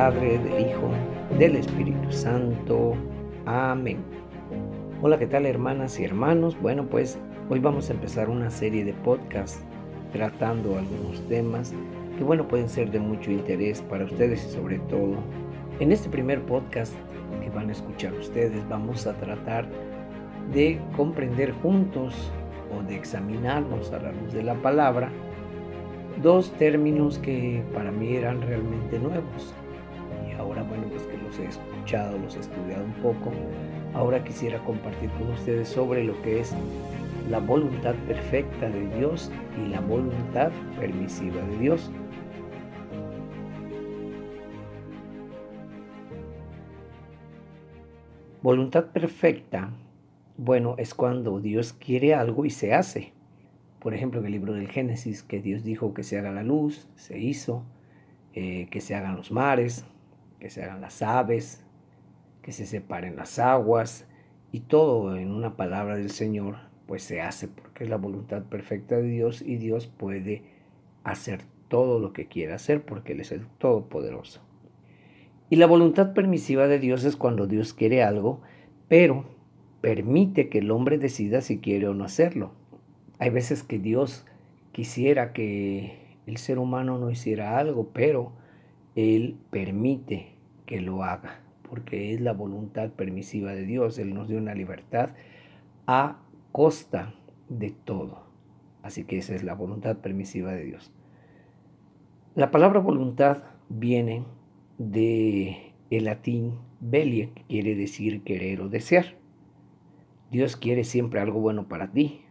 Padre, del Hijo, del Espíritu Santo. Amén. Hola, ¿qué tal hermanas y hermanos? Bueno, pues hoy vamos a empezar una serie de podcasts tratando algunos temas que, bueno, pueden ser de mucho interés para ustedes y sobre todo, en este primer podcast que van a escuchar ustedes, vamos a tratar de comprender juntos o de examinarnos a la luz de la palabra dos términos que para mí eran realmente nuevos. Ahora, bueno, pues que los he escuchado, los he estudiado un poco, ahora quisiera compartir con ustedes sobre lo que es la voluntad perfecta de Dios y la voluntad permisiva de Dios. Voluntad perfecta, bueno, es cuando Dios quiere algo y se hace. Por ejemplo, en el libro del Génesis, que Dios dijo que se haga la luz, se hizo, eh, que se hagan los mares, que se hagan las aves, que se separen las aguas, y todo en una palabra del Señor, pues se hace, porque es la voluntad perfecta de Dios y Dios puede hacer todo lo que quiera hacer, porque Él es el Todopoderoso. Y la voluntad permisiva de Dios es cuando Dios quiere algo, pero permite que el hombre decida si quiere o no hacerlo. Hay veces que Dios quisiera que el ser humano no hiciera algo, pero Él permite que lo haga, porque es la voluntad permisiva de Dios. Él nos dio una libertad a costa de todo. Así que esa es la voluntad permisiva de Dios. La palabra voluntad viene de el latín velia, que quiere decir querer o desear. Dios quiere siempre algo bueno para ti,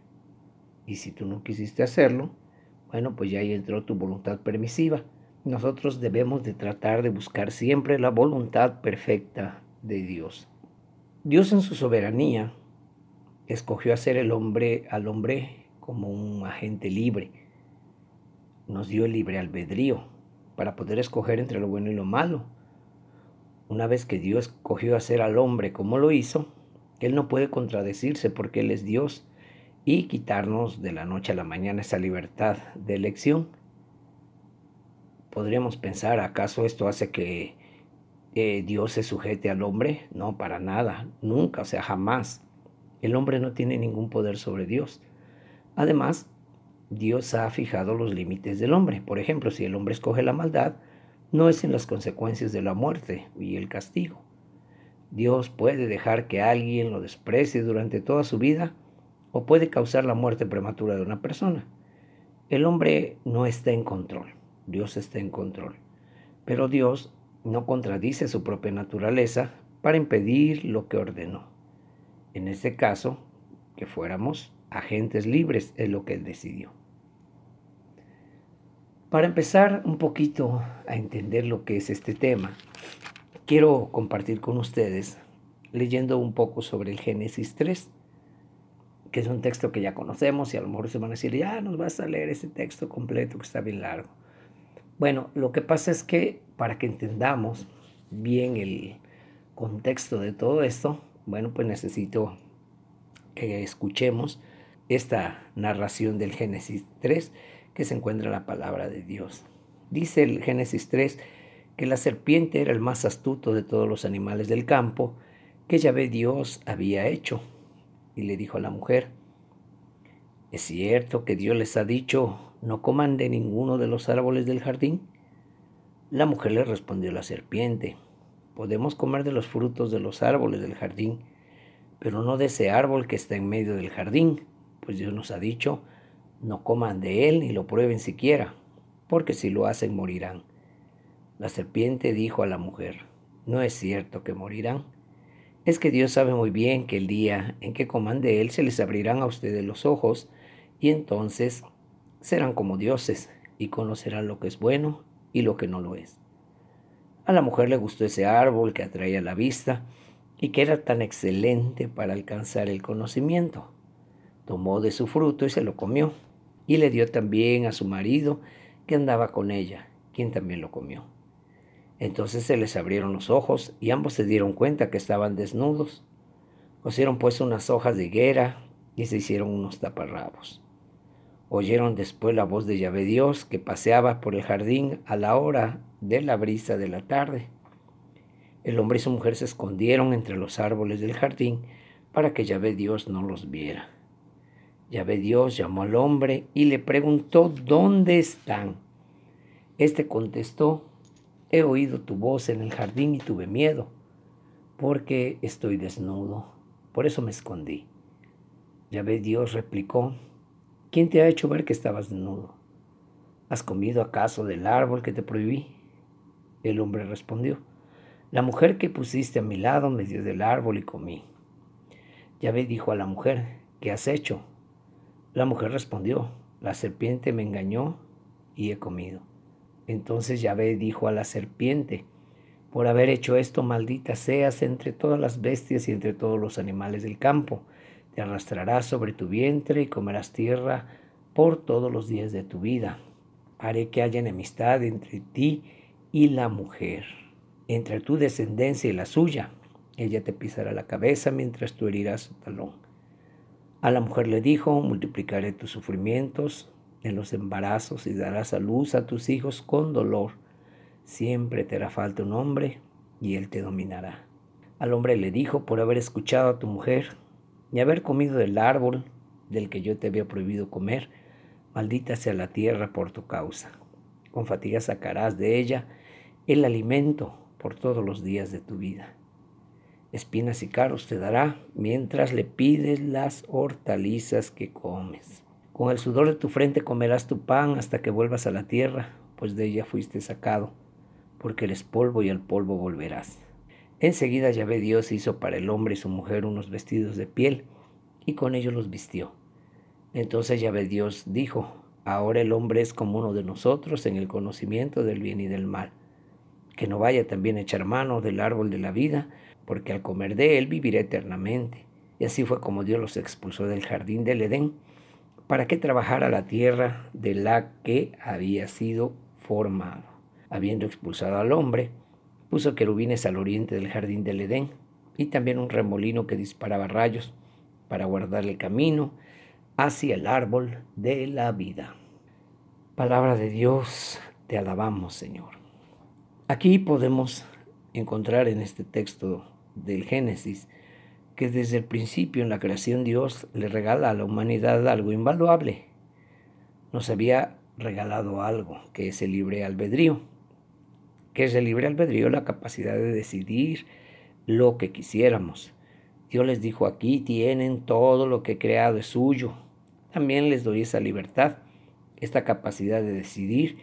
y si tú no quisiste hacerlo, bueno, pues ya ahí entró tu voluntad permisiva. Nosotros debemos de tratar de buscar siempre la voluntad perfecta de Dios. Dios en su soberanía escogió hacer el hombre al hombre como un agente libre. Nos dio el libre albedrío para poder escoger entre lo bueno y lo malo. Una vez que Dios escogió hacer al hombre como lo hizo, Él no puede contradecirse porque Él es Dios y quitarnos de la noche a la mañana esa libertad de elección. Podríamos pensar, ¿acaso esto hace que eh, Dios se sujete al hombre? No, para nada, nunca, o sea, jamás. El hombre no tiene ningún poder sobre Dios. Además, Dios ha fijado los límites del hombre. Por ejemplo, si el hombre escoge la maldad, no es en las consecuencias de la muerte y el castigo. Dios puede dejar que alguien lo desprecie durante toda su vida o puede causar la muerte prematura de una persona. El hombre no está en control, Dios está en control. Pero Dios no contradice su propia naturaleza para impedir lo que ordenó. En este caso, que fuéramos agentes libres es lo que Él decidió. Para empezar un poquito a entender lo que es este tema, quiero compartir con ustedes leyendo un poco sobre el Génesis 3 que es un texto que ya conocemos y a lo mejor se van a decir, ya nos vas a leer ese texto completo que está bien largo. Bueno, lo que pasa es que para que entendamos bien el contexto de todo esto, bueno, pues necesito que escuchemos esta narración del Génesis 3 que se encuentra la palabra de Dios. Dice el Génesis 3 que la serpiente era el más astuto de todos los animales del campo que Yahvé Dios había hecho y le dijo a la mujer, ¿es cierto que Dios les ha dicho, no coman de ninguno de los árboles del jardín? La mujer le respondió la serpiente, podemos comer de los frutos de los árboles del jardín, pero no de ese árbol que está en medio del jardín, pues Dios nos ha dicho, no coman de él ni lo prueben siquiera, porque si lo hacen morirán. La serpiente dijo a la mujer, no es cierto que morirán es que Dios sabe muy bien que el día en que coman de Él se les abrirán a ustedes los ojos y entonces serán como dioses y conocerán lo que es bueno y lo que no lo es. A la mujer le gustó ese árbol que atraía la vista y que era tan excelente para alcanzar el conocimiento. Tomó de su fruto y se lo comió, y le dio también a su marido que andaba con ella, quien también lo comió. Entonces se les abrieron los ojos y ambos se dieron cuenta que estaban desnudos. Cosieron pues unas hojas de higuera y se hicieron unos taparrabos. Oyeron después la voz de Yahvé Dios que paseaba por el jardín a la hora de la brisa de la tarde. El hombre y su mujer se escondieron entre los árboles del jardín para que Yahvé Dios no los viera. Yahvé Dios llamó al hombre y le preguntó, ¿dónde están? Este contestó, he oído tu voz en el jardín y tuve miedo, porque estoy desnudo, por eso me escondí. Yahvé Dios replicó, ¿quién te ha hecho ver que estabas desnudo? ¿Has comido acaso del árbol que te prohibí? El hombre respondió, la mujer que pusiste a mi lado me dio del árbol y comí. Yahvé dijo a la mujer, ¿qué has hecho? La mujer respondió, la serpiente me engañó y he comido. Entonces Yahvé dijo a la serpiente, por haber hecho esto, maldita seas entre todas las bestias y entre todos los animales del campo. Te arrastrarás sobre tu vientre y comerás tierra por todos los días de tu vida. Haré que haya enemistad entre ti y la mujer entre tu descendencia y la suya. Ella te pisará la cabeza mientras tú herirás su talón. A la mujer le dijo, multiplicaré tus sufrimientos en los embarazos y darás a luz a tus hijos con dolor. Siempre te hará falta un hombre y él te dominará. Al hombre le dijo, por haber escuchado a tu mujer y haber comido del árbol del que yo te había prohibido comer, maldita sea la tierra por tu causa. Con fatiga sacarás de ella el alimento por todos los días de tu vida. Espinas y carros te dará mientras le pides las hortalizas que comes. Con el sudor de tu frente comerás tu pan hasta que vuelvas a la tierra, pues de ella fuiste sacado, porque eres polvo y al polvo volverás. Enseguida Yahvé Dios hizo para el hombre y su mujer unos vestidos de piel, y con ellos los vistió. Entonces Yahvé Dios dijo, ahora el hombre es como uno de nosotros en el conocimiento del bien y del mal que no vaya también a echar mano del árbol de la vida, porque al comer de él vivirá eternamente. Y así fue como Dios los expulsó del jardín del Edén, para que trabajara la tierra de la que había sido formado. Habiendo expulsado al hombre, puso querubines al oriente del jardín del Edén, y también un remolino que disparaba rayos, para guardar el camino hacia el árbol de la vida. Palabra de Dios, te alabamos, Señor. Aquí podemos encontrar en este texto del Génesis que desde el principio en la creación Dios le regala a la humanidad algo invaluable. Nos había regalado algo, que es el libre albedrío. Que es el libre albedrío? La capacidad de decidir lo que quisiéramos. Dios les dijo, aquí tienen todo lo que he creado, es suyo. También les doy esa libertad, esta capacidad de decidir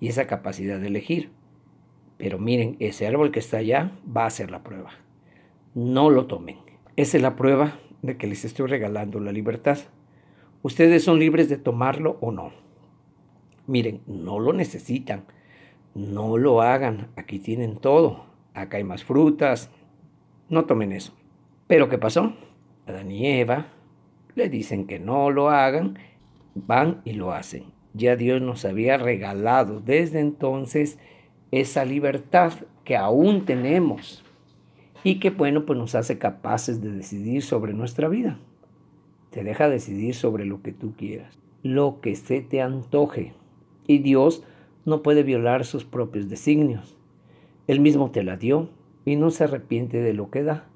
y esa capacidad de elegir. Pero miren, ese árbol que está allá va a ser la prueba. No lo tomen. Esa es la prueba de que les estoy regalando la libertad. Ustedes son libres de tomarlo o no. Miren, no lo necesitan. No lo hagan. Aquí tienen todo. Acá hay más frutas. No tomen eso. Pero ¿qué pasó? Adán y Eva le dicen que no lo hagan. Van y lo hacen. Ya Dios nos había regalado desde entonces esa libertad que aún tenemos y que, bueno, pues nos hace capaces de decidir sobre nuestra vida. Te deja decidir sobre lo que tú quieras, lo que se te antoje. Y Dios no puede violar sus propios designios. Él mismo te la dio y no se arrepiente de lo que da.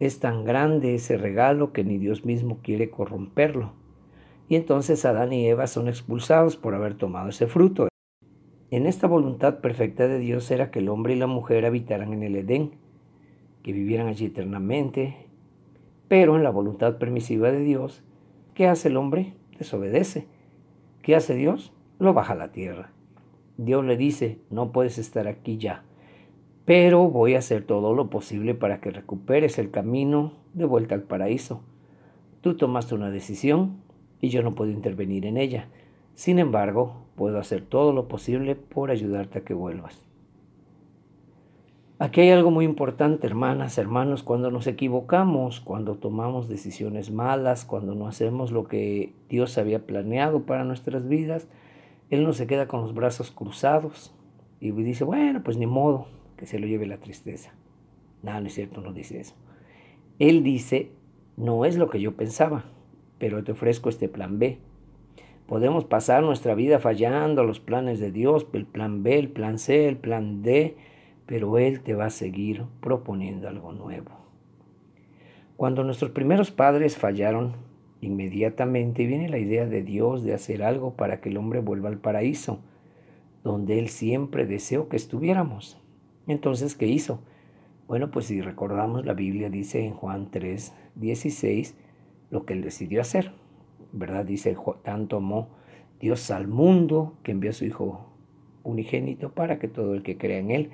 Es tan grande ese regalo que ni Dios mismo quiere corromperlo. Y entonces Adán y Eva son expulsados por haber tomado ese fruto. En esta voluntad perfecta de Dios era que el hombre y la mujer habitaran en el Edén, que vivieran allí eternamente, pero en la voluntad permisiva de Dios, ¿qué hace el hombre? Desobedece. ¿Qué hace Dios? Lo baja a la tierra. Dios le dice, no puedes estar aquí ya, pero voy a hacer todo lo posible para que recuperes el camino de vuelta al paraíso. Tú tomaste una decisión y yo no puedo intervenir en ella. Sin embargo, puedo hacer todo lo posible por ayudarte a que vuelvas. Aquí hay algo muy importante, hermanas, hermanos, cuando nos equivocamos, cuando tomamos decisiones malas, cuando no hacemos lo que Dios había planeado para nuestras vidas, Él no se queda con los brazos cruzados y dice, bueno, pues ni modo, que se lo lleve la tristeza. No, no es cierto, no dice eso. Él dice, no es lo que yo pensaba, pero te ofrezco este plan B Podemos pasar nuestra vida fallando los planes de Dios, el plan B, el plan C, el plan D, pero Él te va a seguir proponiendo algo nuevo. Cuando nuestros primeros padres fallaron, inmediatamente viene la idea de Dios de hacer algo para que el hombre vuelva al paraíso, donde Él siempre deseó que estuviéramos. Entonces, ¿qué hizo? Bueno, pues si recordamos, la Biblia dice en Juan 3, 16, lo que Él decidió hacer. ¿Verdad? Dice, tanto amó Dios al mundo que envió a su Hijo unigénito para que todo el que crea en Él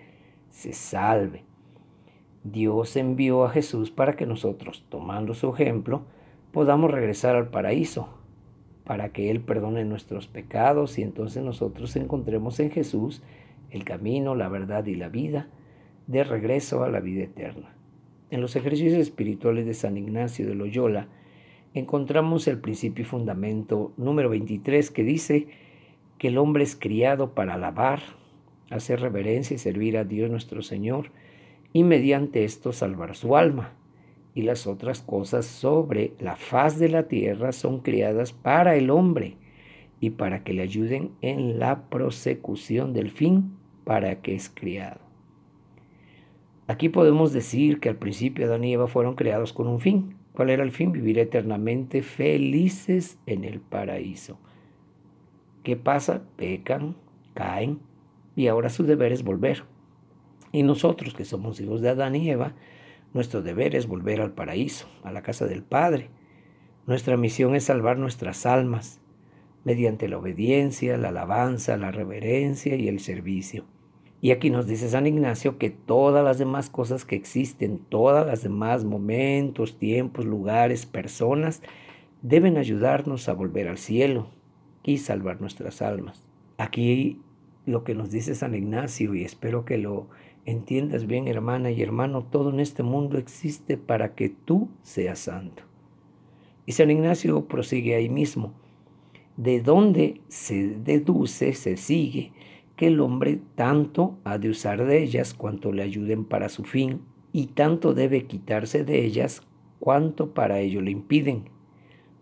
se salve. Dios envió a Jesús para que nosotros, tomando su ejemplo, podamos regresar al paraíso, para que Él perdone nuestros pecados y entonces nosotros encontremos en Jesús el camino, la verdad y la vida de regreso a la vida eterna. En los ejercicios espirituales de San Ignacio de Loyola encontramos el principio y fundamento número 23 que dice que el hombre es criado para alabar, hacer reverencia y servir a Dios nuestro Señor y mediante esto salvar su alma. Y las otras cosas sobre la faz de la tierra son criadas para el hombre y para que le ayuden en la prosecución del fin para que es criado. Aquí podemos decir que al principio Adán y Eva fueron creados con un fin. ¿Cuál era el fin? Vivir eternamente felices en el paraíso. ¿Qué pasa? Pecan, caen y ahora su deber es volver. Y nosotros que somos hijos de Adán y Eva, nuestro deber es volver al paraíso, a la casa del Padre. Nuestra misión es salvar nuestras almas mediante la obediencia, la alabanza, la reverencia y el servicio. Y aquí nos dice San Ignacio que todas las demás cosas que existen, todas las demás momentos, tiempos, lugares, personas, deben ayudarnos a volver al cielo, y salvar nuestras almas. Aquí lo que nos dice San Ignacio, y espero que lo entiendas bien, hermana y hermano, todo en este mundo existe para que tú seas santo. Y San Ignacio prosigue ahí mismo, de donde se deduce, se sigue, que el hombre tanto ha de usar de ellas cuanto le ayuden para su fin, y tanto debe quitarse de ellas cuanto para ello le impiden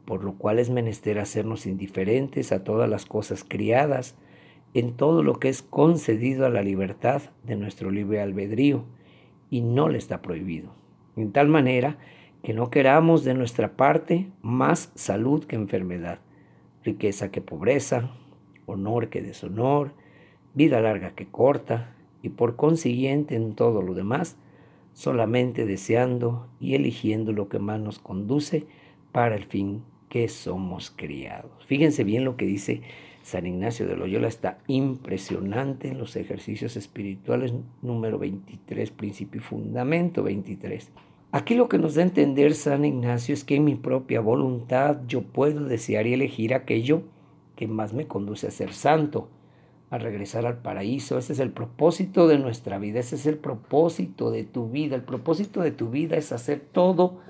por lo cual es menester hacernos indiferentes a todas las cosas criadas, en todo lo que es concedido a la libertad de nuestro libre albedrío, y no le está prohibido. En tal manera que no queramos de nuestra parte más salud que enfermedad, riqueza que pobreza, honor que deshonor, vida larga que corta, y por consiguiente en todo lo demás, solamente deseando y eligiendo lo que más nos conduce para el fin que somos criados. Fíjense bien lo que dice San Ignacio de Loyola, está impresionante en los ejercicios espirituales número 23, principio y fundamento 23. Aquí lo que nos da a entender San Ignacio es que en mi propia voluntad yo puedo desear y elegir aquello que más me conduce a ser santo, a regresar al paraíso. Ese es el propósito de nuestra vida, ese es el propósito de tu vida. El propósito de tu vida es hacer todo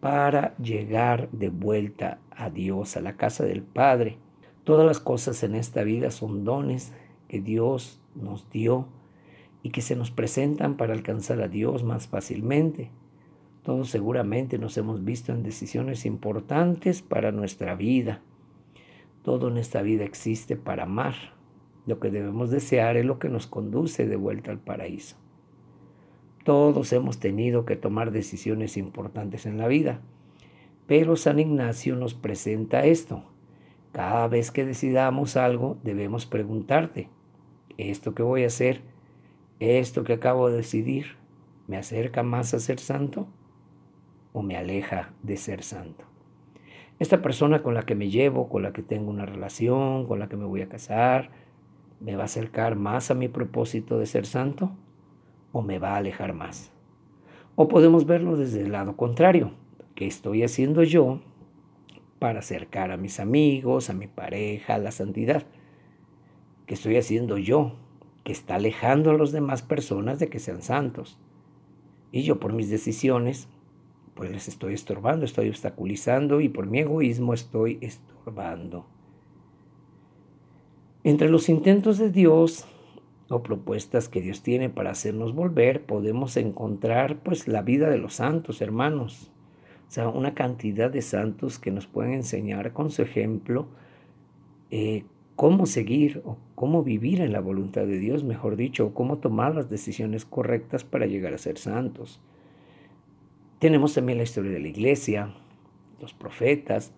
para llegar de vuelta a Dios, a la casa del Padre. Todas las cosas en esta vida son dones que Dios nos dio y que se nos presentan para alcanzar a Dios más fácilmente. Todos seguramente nos hemos visto en decisiones importantes para nuestra vida. Todo en esta vida existe para amar. Lo que debemos desear es lo que nos conduce de vuelta al paraíso. Todos hemos tenido que tomar decisiones importantes en la vida, pero San Ignacio nos presenta esto. Cada vez que decidamos algo, debemos preguntarte, ¿esto que voy a hacer, esto que acabo de decidir, me acerca más a ser santo o me aleja de ser santo? Esta persona con la que me llevo, con la que tengo una relación, con la que me voy a casar, ¿me va a acercar más a mi propósito de ser santo? o me va a alejar más. O podemos verlo desde el lado contrario. ¿Qué estoy haciendo yo para acercar a mis amigos, a mi pareja, a la santidad? ¿Qué estoy haciendo yo que está alejando a las demás personas de que sean santos? Y yo por mis decisiones, pues les estoy estorbando, estoy obstaculizando y por mi egoísmo estoy estorbando. Entre los intentos de Dios o propuestas que Dios tiene para hacernos volver, podemos encontrar pues la vida de los santos, hermanos. O sea, una cantidad de santos que nos pueden enseñar con su ejemplo eh, cómo seguir o cómo vivir en la voluntad de Dios, mejor dicho, o cómo tomar las decisiones correctas para llegar a ser santos. Tenemos también la historia de la iglesia, los profetas,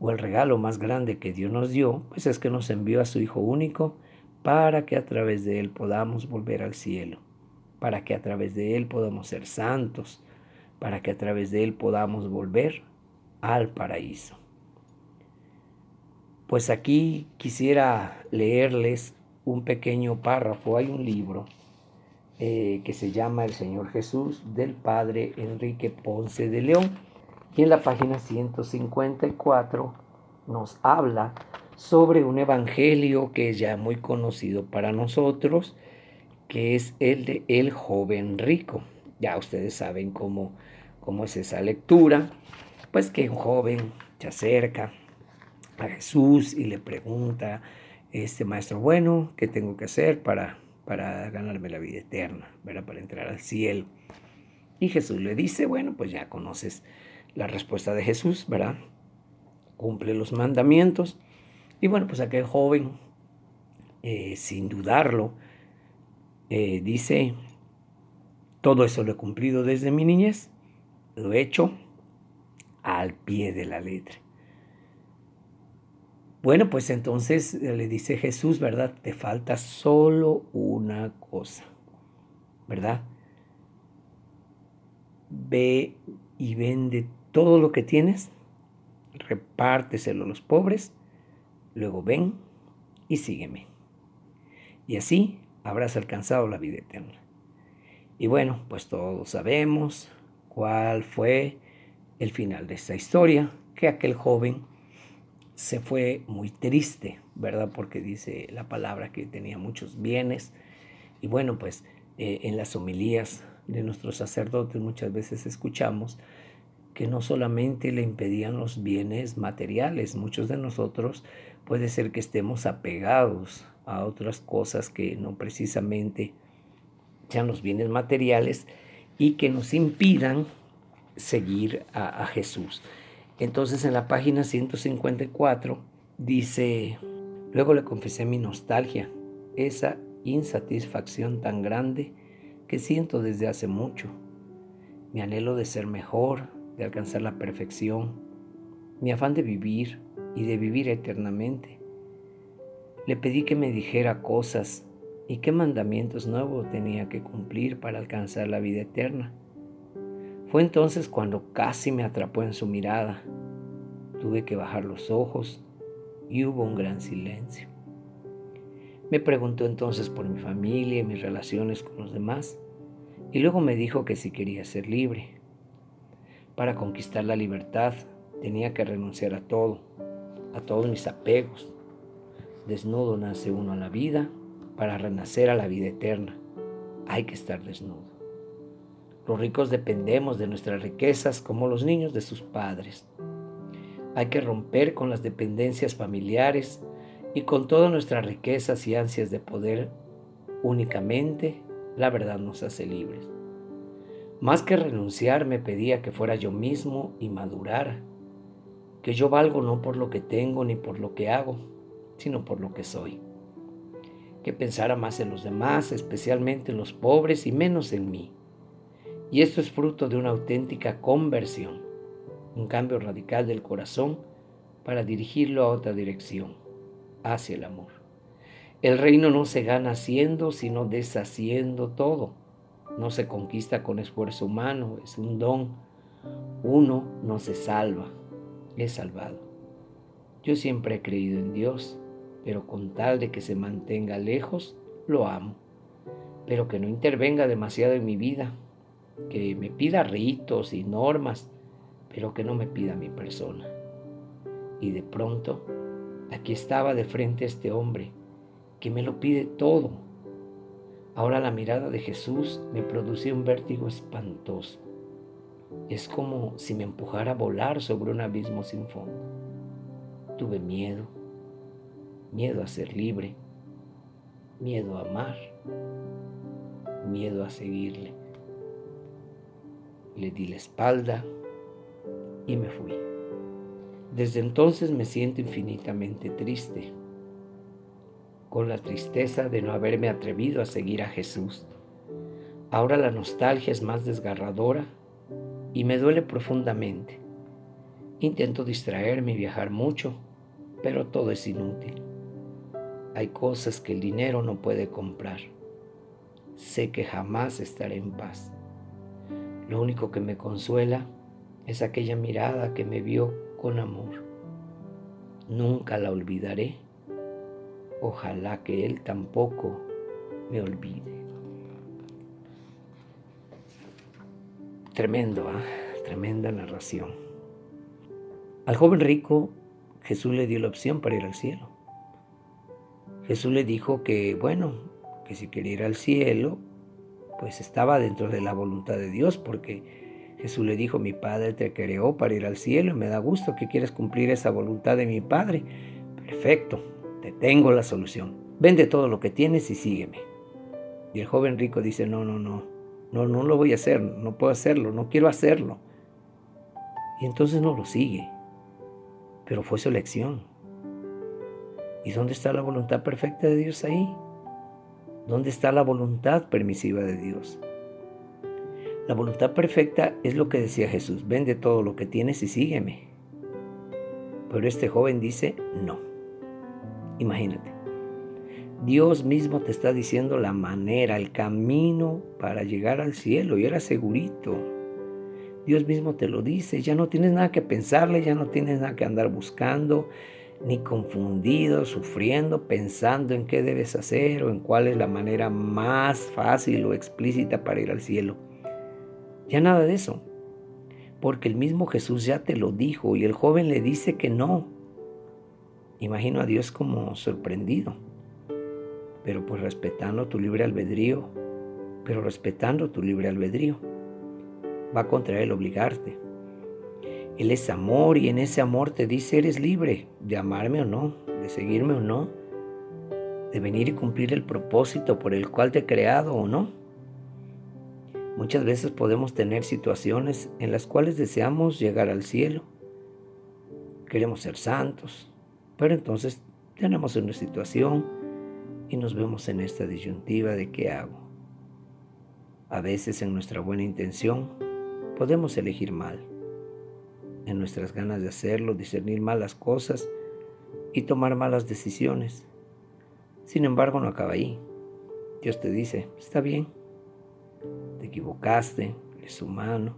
o el regalo más grande que Dios nos dio, pues es que nos envió a su Hijo único para que a través de Él podamos volver al cielo, para que a través de Él podamos ser santos, para que a través de Él podamos volver al paraíso. Pues aquí quisiera leerles un pequeño párrafo. Hay un libro eh, que se llama El Señor Jesús del Padre Enrique Ponce de León y en la página 154 nos habla sobre un evangelio que es ya muy conocido para nosotros, que es el de El joven rico. Ya ustedes saben cómo, cómo es esa lectura, pues que un joven se acerca a Jesús y le pregunta, este maestro bueno, ¿qué tengo que hacer para, para ganarme la vida eterna, para entrar al cielo? Y Jesús le dice, bueno, pues ya conoces la respuesta de Jesús, ¿verdad? Cumple los mandamientos. Y bueno, pues aquel joven, eh, sin dudarlo, eh, dice, todo eso lo he cumplido desde mi niñez, lo he hecho al pie de la letra. Bueno, pues entonces le dice Jesús, ¿verdad? Te falta solo una cosa, ¿verdad? Ve y vende todo lo que tienes, repárteselo a los pobres, luego ven y sígueme. Y así habrás alcanzado la vida eterna. Y bueno, pues todos sabemos cuál fue el final de esta historia, que aquel joven se fue muy triste, ¿verdad? Porque dice la palabra que tenía muchos bienes. Y bueno, pues eh, en las homilías de nuestros sacerdotes muchas veces escuchamos que no solamente le impedían los bienes materiales, muchos de nosotros puede ser que estemos apegados a otras cosas que no precisamente sean los bienes materiales y que nos impidan seguir a, Jesús. Entonces en la página 154 dice, luego le confesé mi nostalgia, esa insatisfacción tan grande que siento desde hace mucho, mi anhelo de ser mejor, de alcanzar la perfección, mi afán de vivir y de vivir eternamente. Le pedí que me dijera cosas y qué mandamientos nuevos tenía que cumplir para alcanzar la vida eterna. Fue entonces cuando casi me atrapó en su mirada. Tuve que bajar los ojos y hubo un gran silencio. Me preguntó entonces por mi familia y mis relaciones con los demás y luego me dijo que si quería ser libre. Para conquistar la libertad tenía que renunciar a todo, a todos mis apegos. Desnudo nace uno a la vida para renacer a la vida eterna. Hay que estar desnudo. Los ricos dependemos de nuestras riquezas como los niños de sus padres. Hay que romper con las dependencias familiares y con todas nuestras riquezas y ansias de poder. Únicamente la verdad nos hace libres. Más que renunciar, me pedía que fuera yo mismo y madurara, que yo valgo no por lo que tengo ni por lo que hago, sino por lo que soy. Que pensara más en los demás, especialmente en los pobres y menos en mí. Y esto es fruto de una auténtica conversión, un cambio radical del corazón para dirigirlo a otra dirección, hacia el amor. El reino no se gana haciendo, sino deshaciendo todo no se conquista con esfuerzo humano, es un don. Uno no se salva, es salvado. Yo siempre he creído en Dios, pero con tal de que se mantenga lejos, lo amo. Pero que no intervenga demasiado en mi vida, que me pida ritos y normas, pero que no me pida mi persona. Y de pronto, aquí estaba de frente este hombre, que me lo pide todo, Ahora la mirada de Jesús me producía un vértigo espantoso. Es como si me empujara a volar sobre un abismo sin fondo. Tuve miedo, miedo a ser libre, miedo a amar, miedo a seguirle. Le di la espalda y me fui. Desde entonces me siento infinitamente triste. con la tristeza de no haberme atrevido a seguir a Jesús. Ahora la nostalgia es más desgarradora y me duele profundamente. Intento distraerme y viajar mucho, pero todo es inútil. Hay cosas que el dinero no puede comprar. Sé que jamás estaré en paz. Lo único que me consuela es aquella mirada que me vio con amor. Nunca la olvidaré. Ojalá que Él tampoco me olvide. Tremendo, ¿eh? tremenda narración. Al joven rico Jesús le dio la opción para ir al cielo. Jesús le dijo que, bueno, que si quería ir al cielo, pues estaba dentro de la voluntad de Dios, porque Jesús le dijo, mi Padre te creó para ir al cielo y me da gusto que quieres cumplir esa voluntad de mi Padre. Perfecto, te tengo la solución. Vende todo lo que tienes y sígueme. Y el joven rico dice, no, no, no, no, no lo voy a hacer, no puedo hacerlo, no quiero hacerlo. Y entonces no lo sigue, pero fue su elección. ¿Y dónde está la voluntad perfecta de Dios ahí? ¿Dónde está la voluntad permisiva de Dios? La voluntad perfecta es lo que decía Jesús, vende todo lo que tienes y sígueme. Pero este joven dice, no. Imagínate, Dios mismo te está diciendo la manera, el camino para llegar al cielo y era segurito. Dios mismo te lo dice, ya no tienes nada que pensarle, ya no tienes nada que andar buscando, ni confundido, sufriendo, pensando en qué debes hacer o en cuál es la manera más fácil o explícita para ir al cielo. Ya nada de eso, porque el mismo Jesús ya te lo dijo y el joven le dice que no. Imagino a Dios como sorprendido, pero pues respetando tu libre albedrío, pero respetando tu libre albedrío, va contra él obligarte. Él es amor y en ese amor te dice, eres libre de amarme o no, de seguirme o no, de venir y cumplir el propósito por el cual te he creado o no. Muchas veces podemos tener situaciones en las cuales deseamos llegar al cielo, queremos ser santos, pero entonces tenemos una situación y nos vemos en esta disyuntiva de qué hago. A veces en nuestra buena intención podemos elegir mal en nuestras ganas de hacerlo, discernir malas cosas y tomar malas decisiones. Sin embargo, no acaba ahí. Dios te dice, está bien, te equivocaste, eres humano,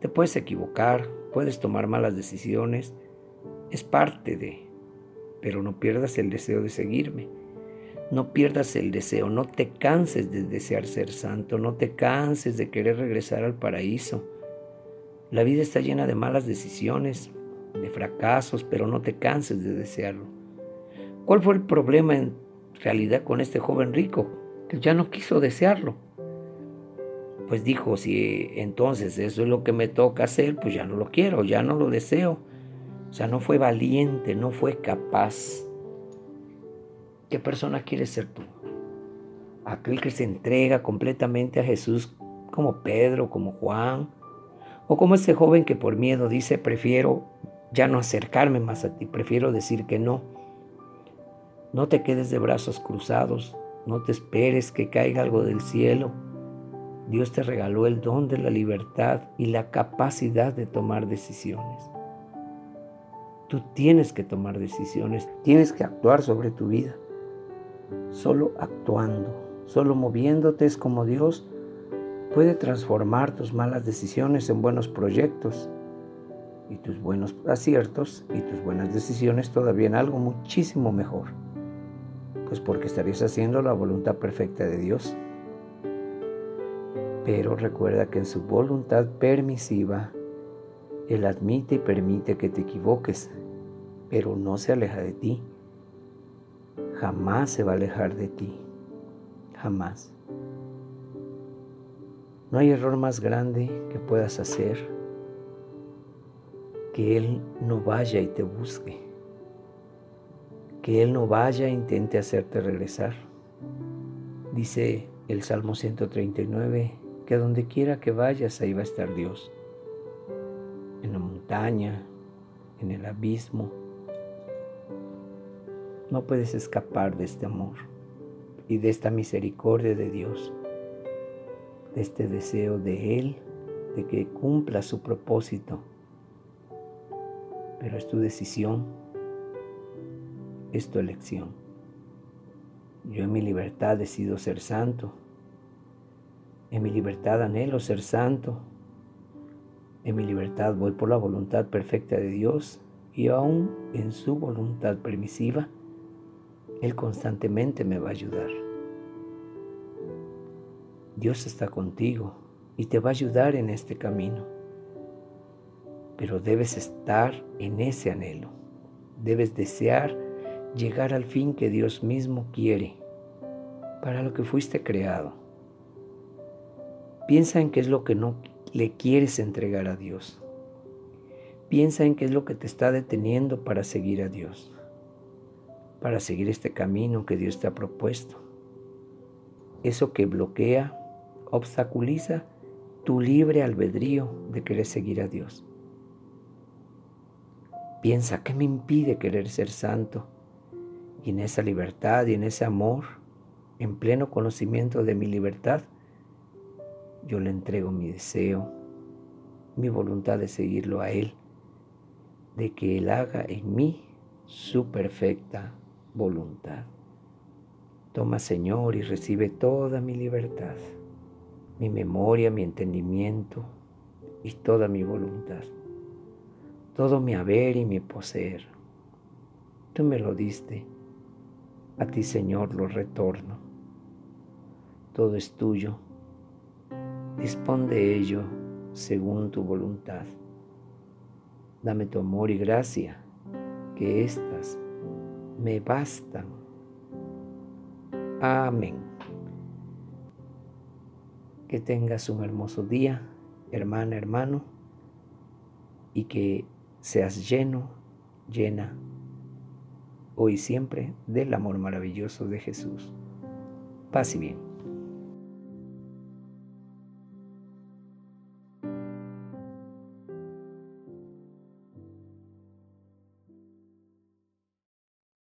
te puedes equivocar, puedes tomar malas decisiones, es parte de, pero no pierdas el deseo de seguirme. No pierdas el deseo, no te canses de desear ser santo, no te canses de querer regresar al paraíso. La vida está llena de malas decisiones, de fracasos, pero no te canses de desearlo. ¿Cuál fue el problema en realidad con este joven rico? Que ya no quiso desearlo. Pues dijo, si entonces eso es lo que me toca hacer, pues ya no lo quiero, ya no lo deseo. O sea, no fue valiente, no fue capaz. ¿Qué persona quieres ser tú? Aquel que se entrega completamente a Jesús como Pedro, como Juan, o como ese joven que por miedo dice, prefiero ya no acercarme más a ti, prefiero decir que no. No te quedes de brazos cruzados, no te esperes que caiga algo del cielo. Dios te regaló el don de la libertad y la capacidad de tomar decisiones. Tú tienes que tomar decisiones, tienes que actuar sobre tu vida. Solo actuando, solo moviéndote es como Dios puede transformar tus malas decisiones en buenos proyectos y tus buenos aciertos y tus buenas decisiones todavía en algo muchísimo mejor, pues porque estarías haciendo la voluntad perfecta de Dios. Pero recuerda que en su voluntad permisiva, Él admite y permite que te equivoques, pero no se aleja de ti. Jamás se va a alejar de ti. Jamás. No hay error más grande que puedas hacer que Él no vaya y te busque, que Él no vaya e intente hacerte regresar. Dice el Salmo 139 que donde quiera que vayas ahí va a estar Dios, en la montaña, en el abismo. No puedes escapar de este amor y de esta misericordia de Dios, este deseo de Él de que cumpla su propósito. Pero es tu decisión, es tu elección. Yo en mi libertad decido ser santo. En mi libertad anhelo ser santo. En mi libertad voy por la voluntad perfecta de Dios y aún en su voluntad permisiva, Él constantemente me va a ayudar. Dios está contigo y te va a ayudar en este camino. Pero debes estar en ese anhelo. Debes desear llegar al fin que Dios mismo quiere, para lo que fuiste creado. Piensa en qué es lo que no le quieres entregar a Dios. Piensa en qué es lo que te está deteniendo para seguir a Dios, para seguir este camino que Dios te ha propuesto. Eso que bloquea, obstaculiza tu libre albedrío de querer seguir a Dios. Piensa, ¿qué me impide querer ser santo? Y en esa libertad y en ese amor, en pleno conocimiento de mi libertad, yo le entrego mi deseo, mi voluntad de seguirlo a Él, de que Él haga en mí su perfecta voluntad. Toma, Señor, y recibe toda mi libertad mi memoria, mi entendimiento y toda mi voluntad, todo mi haber y mi poseer. Tú me lo diste, a ti Señor lo retorno. Todo es tuyo, dispón de ello según tu voluntad. Dame tu amor y gracia, que éstas me bastan. Amén. Que tengas un hermoso día, hermana, hermano, y que seas lleno, llena, hoy siempre, del amor maravilloso de Jesús. Paz y bien.